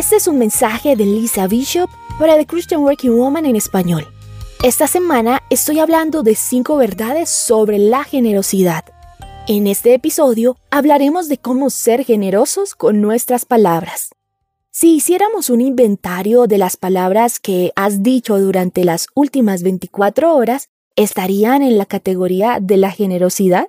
Este es un mensaje de Lisa Bishop para The Christian Working Woman en español. Esta semana estoy hablando de cinco verdades sobre la generosidad. En este episodio hablaremos de cómo ser generosos con nuestras palabras. Si hiciéramos un inventario de las palabras que has dicho durante las últimas 24 horas, ¿estarían en la categoría de la generosidad?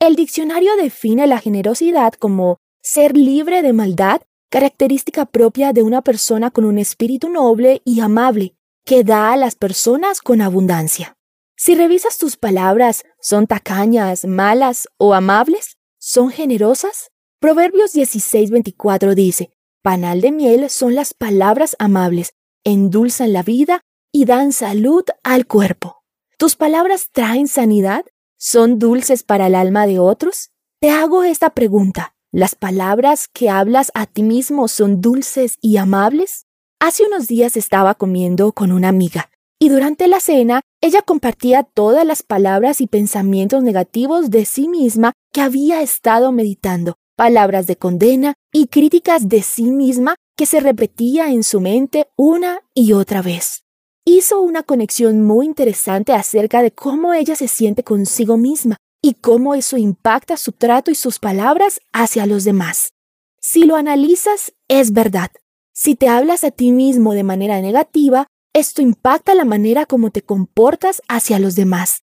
El diccionario define la generosidad como ser libre de maldad característica propia de una persona con un espíritu noble y amable, que da a las personas con abundancia. Si revisas tus palabras, ¿son tacañas, malas o amables? ¿Son generosas? Proverbios 16:24 dice, Panal de miel son las palabras amables, endulzan la vida y dan salud al cuerpo. ¿Tus palabras traen sanidad? ¿Son dulces para el alma de otros? Te hago esta pregunta. ¿Las palabras que hablas a ti mismo son dulces y amables? Hace unos días estaba comiendo con una amiga y durante la cena ella compartía todas las palabras y pensamientos negativos de sí misma que había estado meditando, palabras de condena y críticas de sí misma que se repetía en su mente una y otra vez. Hizo una conexión muy interesante acerca de cómo ella se siente consigo misma y cómo eso impacta su trato y sus palabras hacia los demás. Si lo analizas, es verdad. Si te hablas a ti mismo de manera negativa, esto impacta la manera como te comportas hacia los demás.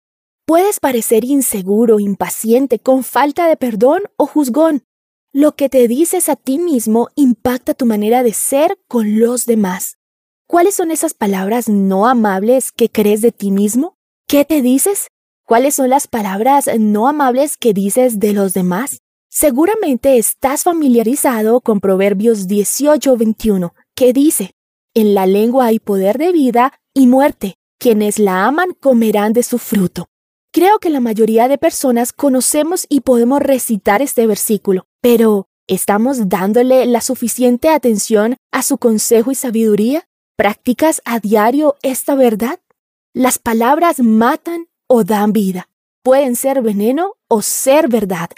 Puedes parecer inseguro, impaciente, con falta de perdón o juzgón. Lo que te dices a ti mismo impacta tu manera de ser con los demás. ¿Cuáles son esas palabras no amables que crees de ti mismo? ¿Qué te dices? ¿Cuáles son las palabras no amables que dices de los demás? Seguramente estás familiarizado con Proverbios 18:21, que dice, En la lengua hay poder de vida y muerte. Quienes la aman comerán de su fruto. Creo que la mayoría de personas conocemos y podemos recitar este versículo, pero ¿estamos dándole la suficiente atención a su consejo y sabiduría? ¿Practicas a diario esta verdad? Las palabras matan o dan vida. Pueden ser veneno o ser verdad.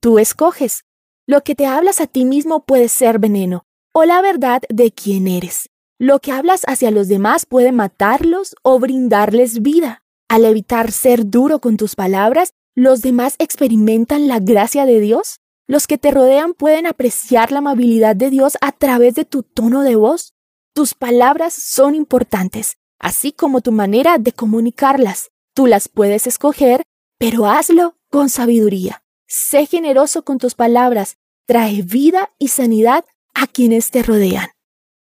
Tú escoges. Lo que te hablas a ti mismo puede ser veneno o la verdad de quién eres. Lo que hablas hacia los demás puede matarlos o brindarles vida. Al evitar ser duro con tus palabras, los demás experimentan la gracia de Dios. Los que te rodean pueden apreciar la amabilidad de Dios a través de tu tono de voz. Tus palabras son importantes, así como tu manera de comunicarlas. Tú las puedes escoger, pero hazlo con sabiduría. Sé generoso con tus palabras, trae vida y sanidad a quienes te rodean.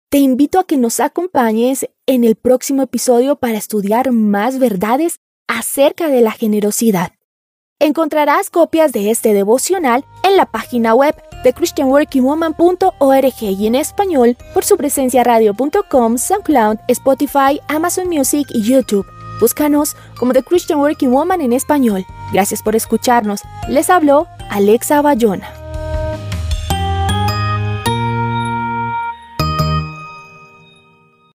Te invito a que nos acompañes en el próximo episodio para estudiar más verdades acerca de la generosidad. Encontrarás copias de este devocional en la página web de christianworkingwoman.org y en español por su presencia radio.com, SoundCloud, Spotify, Amazon Music y YouTube. Búscanos como The Christian Working Woman en español. Gracias por escucharnos. Les habló Alexa Bayona.